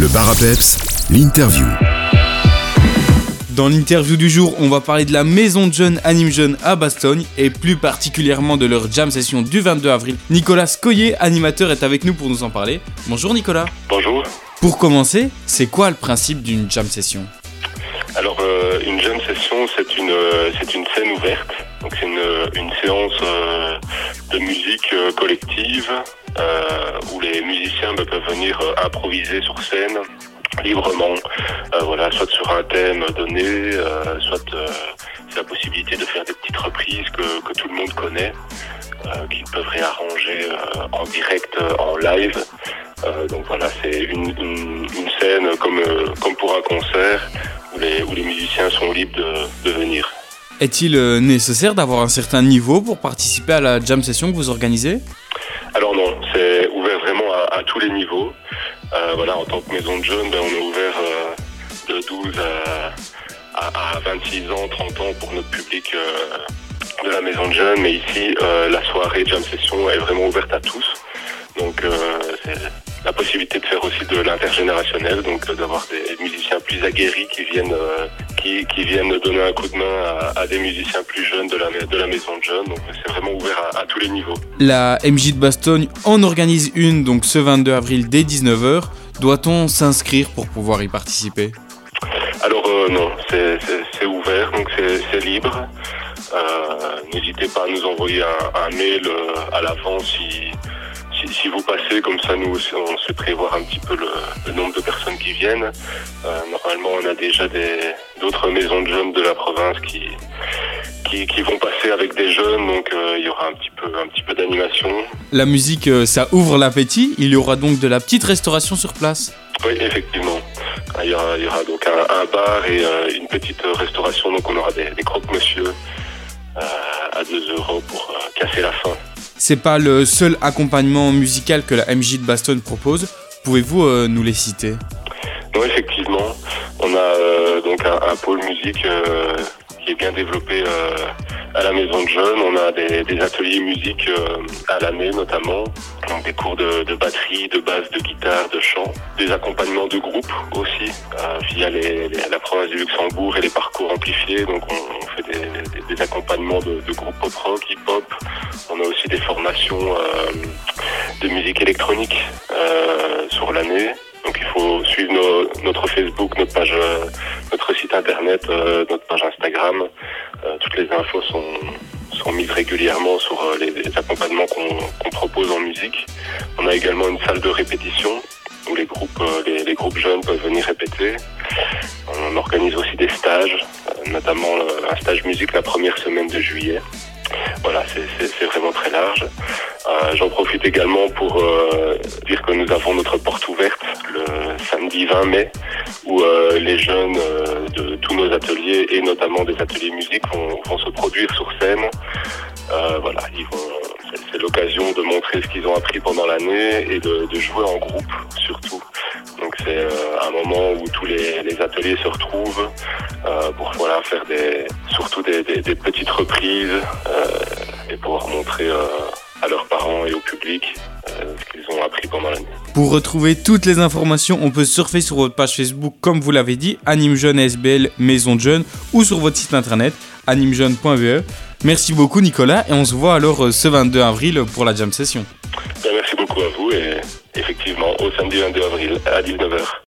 Le bar à peps, l'interview. Dans l'interview du jour, on va parler de la maison de jeunes Anime Jeunes à Bastogne et plus particulièrement de leur jam session du 22 avril. Nicolas Scoyer, animateur, est avec nous pour nous en parler. Bonjour Nicolas. Bonjour. Pour commencer, c'est quoi le principe d'une jam session? Alors, euh, une jam session, c'est une, euh, c'est une scène ouverte. Donc, c'est une, une séance euh, de musique euh, collective où les musiciens bah, peuvent venir euh, improviser sur scène librement, euh, voilà, soit sur un thème donné, euh, soit euh, c'est la possibilité de faire des petites reprises que, que tout le monde connaît, euh, qu'ils peuvent réarranger euh, en direct, euh, en live. Euh, donc voilà, c'est une, une, une scène comme, euh, comme pour un concert où les, où les musiciens sont libres de, de venir. Est-il euh, nécessaire d'avoir un certain niveau pour participer à la jam session que vous organisez? Alors non, c'est ouvert vraiment à, tous les niveaux. Euh, voilà, en tant que maison de jeunes, ben, on est ouvert euh, de 12 à, à, à 26 ans, 30 ans pour notre public euh, de la maison de jeunes. Mais ici, la soirée jam session est vraiment ouverte à tous. Donc c'est la possibilité de faire aussi de l'intergénérationnel, donc d'avoir des musiciens plus aguerris qui viennent, qui, qui viennent donner un coup de main à, à des musiciens plus jeunes de la, de la maison de jeunes. Donc c'est vraiment ouvert à, à tous les niveaux. La MJ de Bastogne en organise une donc ce 22 avril dès 19h. Doit-on s'inscrire pour pouvoir y participer? Alors euh, non, c'est- ouvert, donc c'est libre. Euh, N'hésitez pas à nous envoyer un, un mail euh, à l'avance si, si, si vous passez, comme ça nous aussi, on sait prévoir un petit peu le, le nombre de personnes qui viennent. Euh, normalement on a déjà d'autres maisons de jeunes de la province qui, qui, qui vont passer avec des jeunes, donc euh, il y aura un petit peu, un petit peu d'animation. La musique, euh, ça ouvre l'appétit. Il y aura donc de la petite restauration sur place. Oui, effectivement. Ah, Il y aura, il y aura donc un, un bar et euh, une petite restauration. Donc on aura des, des croque-monsieur à 2 euros pour casser la faim. C'est pas le seul accompagnement musical que la MJ de Bastogne propose. Pouvez-vous nous les citer? Non, effectivement, on a euh, donc un, un pôle musique euh, qui est bien développé euh, à la maison de jeunes. On a des, des ateliers musique euh, à l'année notamment, donc des cours de, de batterie, de basse, de guitare, de chant, des accompagnements de groupe aussi euh, via les, la province du Luxembourg et les parcours amplifiés. Donc on, on fait des, des- accompagnements de, de groupes pop rock, hip hop. On a aussi des formations euh, de musique électronique sur l'année. Donc il faut notre Facebook, notre page, euh, notre site internet, euh, notre page Instagram. Euh, toutes les infos sont, sont mises régulièrement sur les, les accompagnements qu'on propose en musique. On a également une salle de répétition où les groupes, les, les groupes jeunes peuvent venir répéter. On organise aussi des stages, notamment un stage musique la première semaine de juillet. Voilà, c'est vraiment très large. Euh, J'en profite également pour euh, dire que nous avons notre porte ouverte le samedi 20 mai, où euh, les jeunes euh, de tous nos ateliers et notamment des ateliers musique vont, vont se produire sur scène. Euh, voilà, c'est- l'occasion de montrer ce qu'ils ont appris pendant l'année et de, de jouer en groupe surtout. Donc c'est un moment où tous les, les ateliers se retrouvent pour voilà faire des surtout des, des- des petites reprises euh, et pouvoir montrer euh, à leurs euh, ce qu'ils ont appris pendant l'année. Pour retrouver toutes les informations, on peut surfer sur votre page Facebook, comme vous l'avez dit, Anime Jeune SBL Maison de Jeunes, ou sur votre site internet, animejeune.be. Merci beaucoup Nicolas, et on se voit alors euh, ce 22 avril pour la jam session. Ben, merci beaucoup à vous et effectivement au samedi 22 avril à 19h.